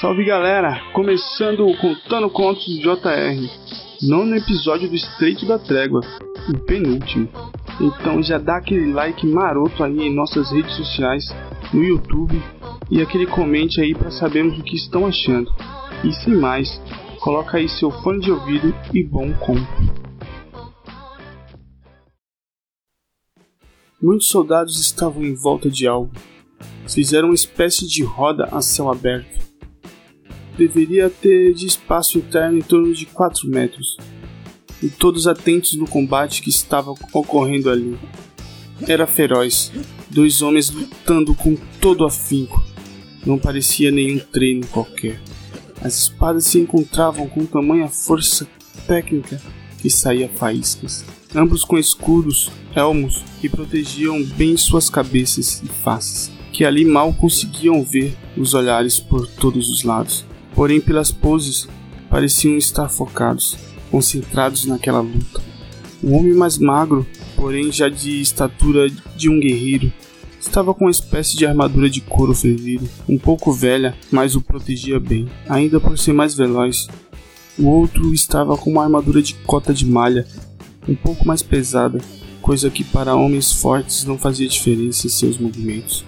Salve galera! Começando o Contando Contos do JR, nono episódio do Estreito da Trégua, o penúltimo. Então já dá aquele like maroto aí em nossas redes sociais, no YouTube e aquele comente aí para sabermos o que estão achando. E sem mais, coloca aí seu fone de ouvido e bom conto. Muitos soldados estavam em volta de algo. Fizeram uma espécie de roda a céu aberto. Deveria ter de espaço interno em torno de 4 metros. E todos atentos no combate que estava ocorrendo ali. Era feroz. Dois homens lutando com todo afinco. Não parecia nenhum treino qualquer. As espadas se encontravam com tamanha força técnica que saía faíscas ambos com escudos, elmos que protegiam bem suas cabeças e faces, que ali mal conseguiam ver os olhares por todos os lados. Porém, pelas poses, pareciam estar focados, concentrados naquela luta. O homem mais magro, porém já de estatura de um guerreiro, estava com uma espécie de armadura de couro fervido, um pouco velha, mas o protegia bem, ainda por ser mais veloz. O outro estava com uma armadura de cota de malha um pouco mais pesada, coisa que para homens fortes não fazia diferença em seus movimentos.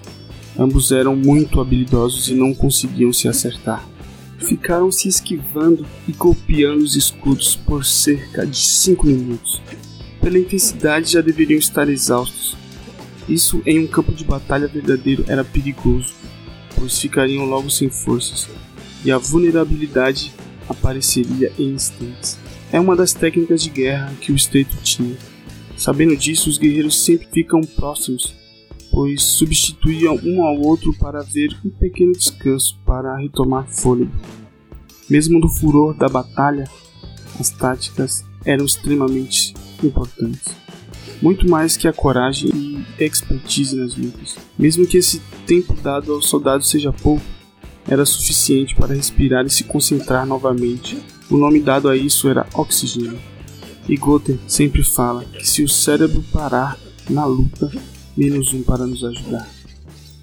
Ambos eram muito habilidosos e não conseguiam se acertar. Ficaram se esquivando e golpeando os escudos por cerca de cinco minutos. Pela intensidade já deveriam estar exaustos. Isso em um campo de batalha verdadeiro era perigoso, pois ficariam logo sem forças, e a vulnerabilidade apareceria em instantes é uma das técnicas de guerra que o estreito tinha. Sabendo disso, os guerreiros sempre ficam próximos, pois substituíam um ao outro para ver um pequeno descanso para retomar fôlego. Mesmo no furor da batalha, as táticas eram extremamente importantes. Muito mais que a coragem e expertise nas lutas. Mesmo que esse tempo dado aos soldados seja pouco, era suficiente para respirar e se concentrar novamente o nome dado a isso era oxigênio. E Goethe sempre fala que se o cérebro parar na luta, menos um para nos ajudar.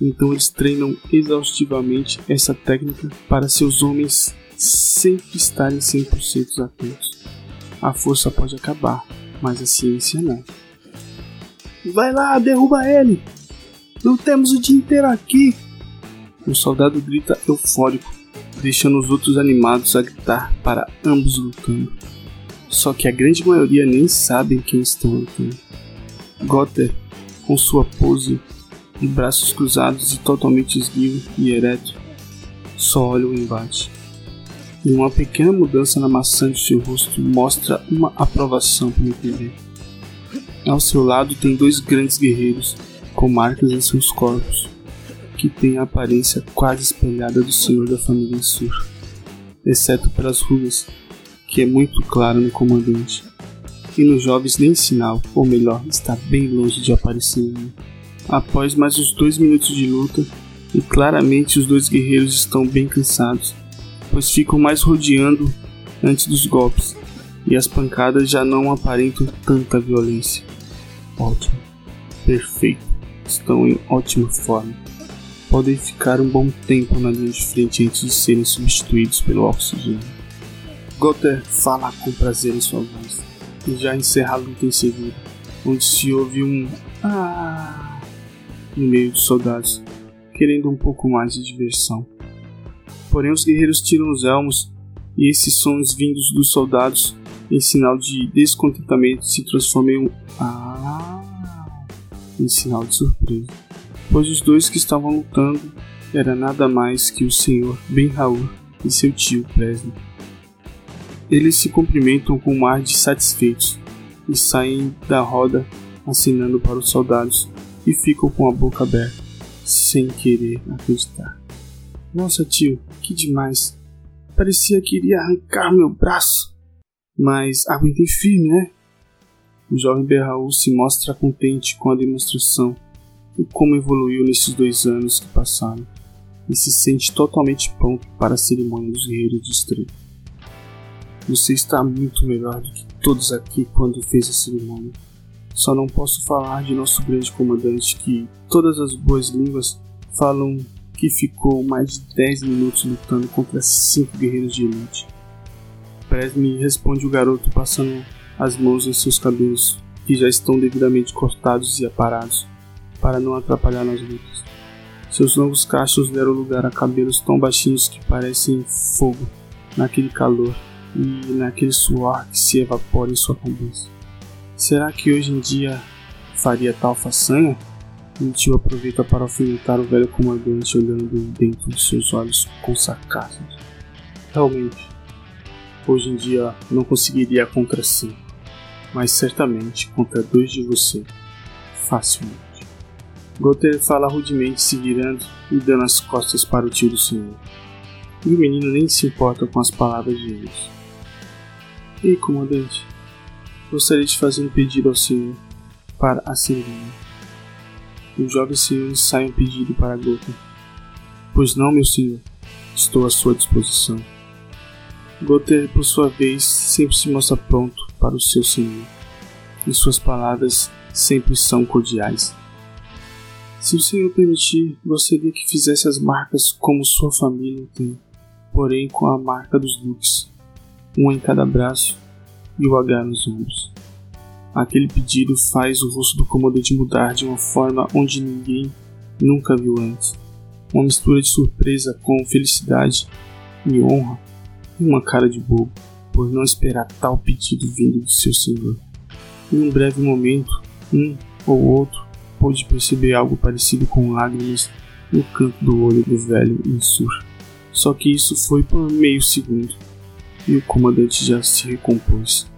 Então eles treinam exaustivamente essa técnica para seus homens sempre estarem 100% atentos. A força pode acabar, mas a ciência não. Vai lá, derruba ele! Não temos o dia inteiro aqui! O soldado grita eufórico deixando os outros animados a gritar para ambos lutando. Só que a grande maioria nem sabem quem estão lutando. Gotter, com sua pose de braços cruzados e totalmente esguio e ereto, só olha o embate. E uma pequena mudança na maçã de seu rosto mostra uma aprovação para entender. Ao seu lado tem dois grandes guerreiros com marcas em seus corpos, que tem a aparência quase espelhada do senhor da família Sur, exceto pelas rugas, que é muito claro no comandante, e nos jovens nem sinal, ou melhor, está bem longe de aparecer. Após mais uns dois minutos de luta, e claramente os dois guerreiros estão bem cansados, pois ficam mais rodeando antes dos golpes, e as pancadas já não aparentam tanta violência. Ótimo, perfeito, estão em ótima forma podem ficar um bom tempo na linha de frente antes de serem substituídos pelo oxigênio. Gotter fala com prazer em sua voz e já encerra a luta em seguida, onde se ouve um ah no meio dos soldados, querendo um pouco mais de diversão. Porém, os guerreiros tiram os elmos e esses sons vindos dos soldados, em sinal de descontentamento, se transformam em um ah em sinal de surpresa pois os dois que estavam lutando era nada mais que o senhor Ben Raul e seu tio Presley. Eles se cumprimentam com um ar de satisfeitos e saem da roda assinando para os soldados e ficam com a boca aberta, sem querer acreditar. Nossa, tio, que demais! Parecia que iria arrancar meu braço. Mas aguentem firme, né? O jovem Berraul se mostra contente com a demonstração e como evoluiu nesses dois anos que passaram, e se sente totalmente pronto para a cerimônia dos guerreiros de estreito. Você está muito melhor do que todos aqui quando fez a cerimônia. Só não posso falar de nosso grande comandante que todas as boas línguas falam que ficou mais de 10 minutos lutando contra cinco guerreiros de elite. Presme responde o garoto passando as mãos em seus cabelos, que já estão devidamente cortados e aparados, para não atrapalhar nas lutas. Seus longos cachos deram lugar a cabelos tão baixinhos que parecem fogo naquele calor e naquele suor que se evapora em sua cabeça. Será que hoje em dia faria tal façanha? O tio aproveita para alfinetar o velho comandante olhando dentro de seus olhos com sarcasmo. Realmente, hoje em dia não conseguiria contra cinco, mas certamente contra dois de você, facilmente. Gotter fala rudemente se virando e dando as costas para o tio do senhor. E o menino nem se importa com as palavras de eles. Ei, comandante, gostaria de fazer um pedido ao senhor para a cerimônia. O jovem senhor ensaia um pedido para Gotham. Pois não, meu senhor, estou à sua disposição. Gotter, por sua vez, sempre se mostra pronto para o seu senhor, e suas palavras sempre são cordiais. Se o senhor permitir, gostaria que fizesse as marcas como sua família tem, porém com a marca dos duques, um em cada braço e o H nos ombros. Aquele pedido faz o rosto do comandante mudar de uma forma onde ninguém nunca viu antes. Uma mistura de surpresa com felicidade e honra e uma cara de bobo por não esperar tal pedido vindo de seu senhor. Em um breve momento, um ou outro pôde perceber algo parecido com lágrimas no canto do olho do velho Insur. Só que isso foi por meio segundo e o comandante já se recompôs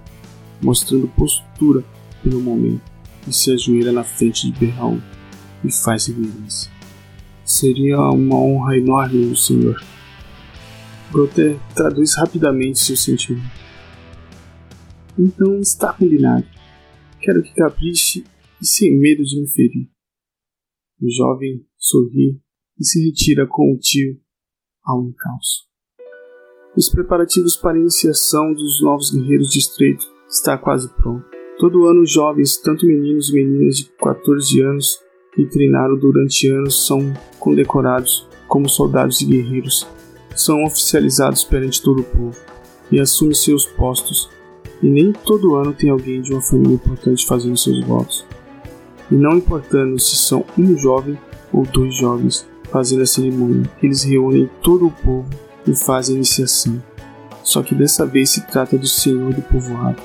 mostrando postura pelo momento, e se ajoelha na frente de Berraul e faz reverência. Seria uma honra enorme, meu senhor. Groter traduz rapidamente seu sentimento. Então está combinado. Quero que capriche e sem medo de me ferir. O jovem sorri e se retira com o tio ao encalço. Os preparativos para a iniciação dos novos guerreiros de estreito está quase pronto. Todo ano, jovens, tanto meninos e meninas de 14 anos que treinaram durante anos, são condecorados como soldados e guerreiros. São oficializados perante todo o povo e assumem seus postos. E nem todo ano tem alguém de uma família importante fazendo seus votos. E não importando se são um jovem ou dois jovens fazendo a cerimônia, eles reúnem todo o povo e fazem a iniciação. Só que dessa vez se trata do Senhor do povoado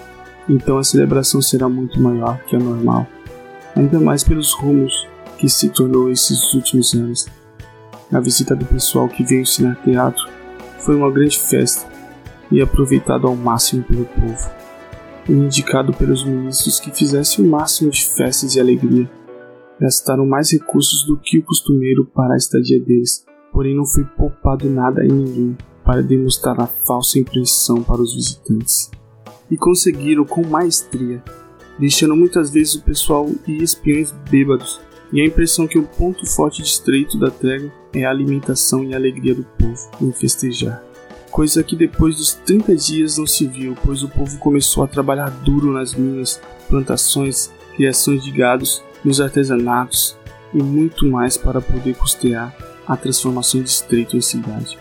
então a celebração será muito maior que a normal, ainda mais pelos rumos que se tornou esses últimos anos. A visita do pessoal que veio ensinar teatro foi uma grande festa e aproveitado ao máximo pelo povo, e indicado pelos ministros que fizessem o máximo de festas e alegria. Gastaram mais recursos do que o costumeiro para a estadia deles, porém não foi poupado nada em ninguém para demonstrar a falsa impressão para os visitantes. E conseguiram com maestria, deixando muitas vezes o pessoal e espiões bêbados, e a impressão que o ponto forte de estreito da trégua é a alimentação e a alegria do povo em festejar. Coisa que depois dos 30 dias não se viu, pois o povo começou a trabalhar duro nas minas, plantações, criações de gados, nos artesanatos e muito mais para poder custear a transformação de estreito em cidade.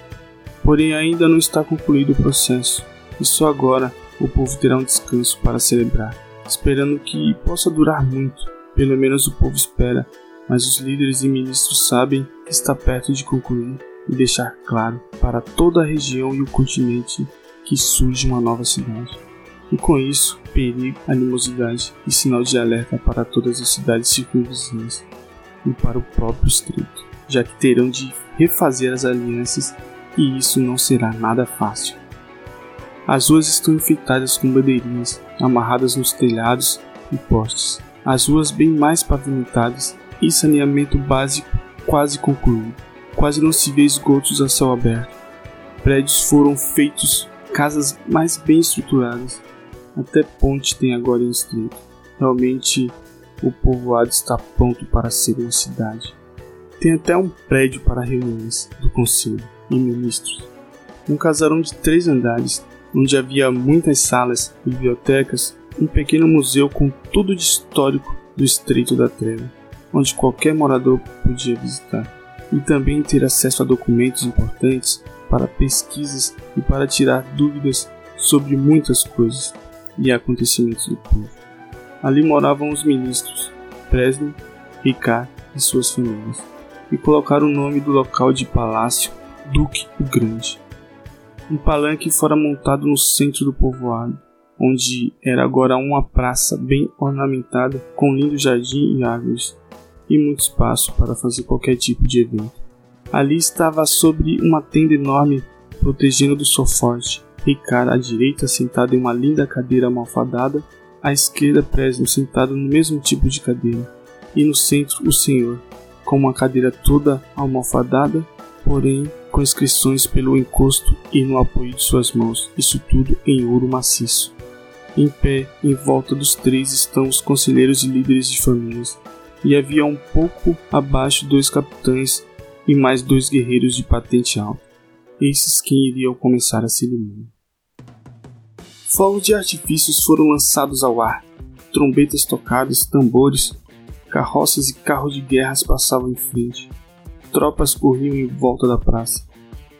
Porém, ainda não está concluído o processo, e só agora o povo terá um descanso para celebrar, esperando que possa durar muito. Pelo menos o povo espera, mas os líderes e ministros sabem que está perto de concluir e deixar claro para toda a região e o continente que surge uma nova cidade. E com isso, perigo, animosidade e sinal de alerta para todas as cidades circunvizinhas e para o próprio estreito, já que terão de refazer as alianças e isso não será nada fácil. As ruas estão enfeitadas com bandeirinhas amarradas nos telhados e postes. As ruas bem mais pavimentadas e saneamento básico quase concluído. Quase não se vê esgotos a céu aberto. Prédios foram feitos casas mais bem estruturadas. Até ponte tem agora em estreito. Realmente o povoado está pronto para ser uma cidade. Tem até um prédio para reuniões do conselho e ministros. Um casarão de três andares onde havia muitas salas, bibliotecas, um pequeno museu com tudo de histórico do Estreito da Treva, onde qualquer morador podia visitar. e também ter acesso a documentos importantes para pesquisas e para tirar dúvidas sobre muitas coisas e acontecimentos do povo. Ali moravam os ministros, Presley, Ricard e suas famílias, e colocaram o nome do local de palácio Duque o Grande. Um palanque fora montado no centro do povoado, onde era agora uma praça bem ornamentada com lindo jardim e árvores, e muito espaço para fazer qualquer tipo de evento. Ali estava sobre uma tenda enorme protegendo do sol forte, Ricard à direita sentado em uma linda cadeira malfadada, à esquerda Presno sentado no mesmo tipo de cadeira, e no centro o senhor, com uma cadeira toda almofadada, porém com inscrições pelo encosto e no apoio de suas mãos, isso tudo em ouro maciço. Em pé, em volta dos três estão os conselheiros e líderes de famílias, e havia um pouco abaixo dois capitães e mais dois guerreiros de patente alta. Esses quem iriam começar a cerimônia. Fogos de artifícios foram lançados ao ar, trombetas tocadas, tambores, carroças e carros de guerras passavam em frente. Tropas corriam em volta da praça,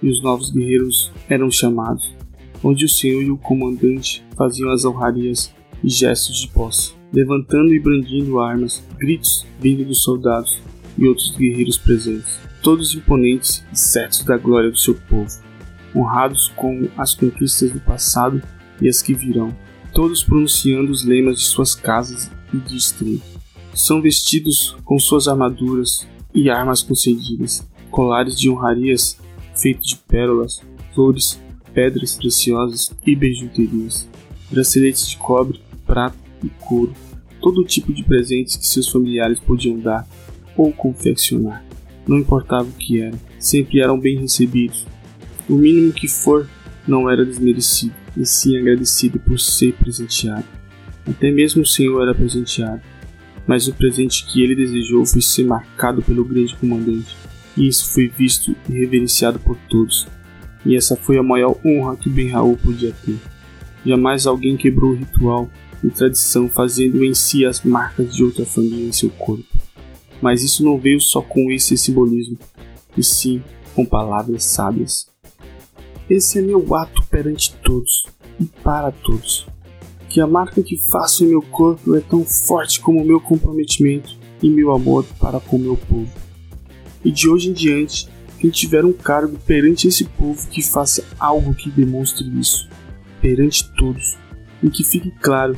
e os novos guerreiros eram chamados onde o senhor e o comandante faziam as honrarias e gestos de posse, levantando e brandindo armas, gritos vindo dos soldados e outros guerreiros presentes, todos imponentes e certos da glória do seu povo, honrados com as conquistas do passado e as que virão, todos pronunciando os lemas de suas casas e distritos. São vestidos com suas armaduras e armas concedidas, colares de honrarias feitos de pérolas, flores pedras preciosas e bijuterias, braceletes de cobre, prata e couro, todo tipo de presentes que seus familiares podiam dar ou confeccionar. Não importava o que era, sempre eram bem recebidos. O mínimo que for não era desmerecido, e sim agradecido por ser presenteado. Até mesmo o Senhor era presenteado, mas o presente que ele desejou foi ser marcado pelo grande comandante, e isso foi visto e reverenciado por todos, e essa foi a maior honra que Ben Raul podia ter. Jamais alguém quebrou o ritual e tradição fazendo em si as marcas de outra família em seu corpo. Mas isso não veio só com esse simbolismo, e sim com palavras sábias. Esse é meu ato perante todos e para todos. Que a marca que faço em meu corpo é tão forte como o meu comprometimento e meu amor para com meu povo. E de hoje em diante, quem tiver um cargo perante esse povo que faça algo que demonstre isso, perante todos, e que fique claro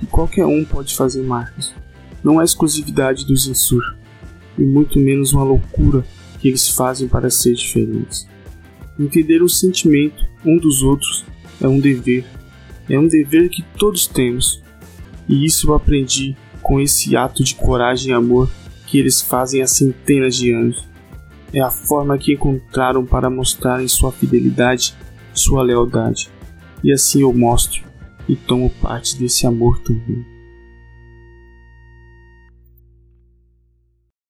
que qualquer um pode fazer marcas. Não é exclusividade dos Insur, e muito menos uma loucura que eles fazem para ser diferentes. Entender o sentimento um dos outros é um dever, é um dever que todos temos, e isso eu aprendi com esse ato de coragem e amor que eles fazem há centenas de anos é a forma que encontraram para mostrarem sua fidelidade, sua lealdade. E assim eu mostro e tomo parte desse amor também.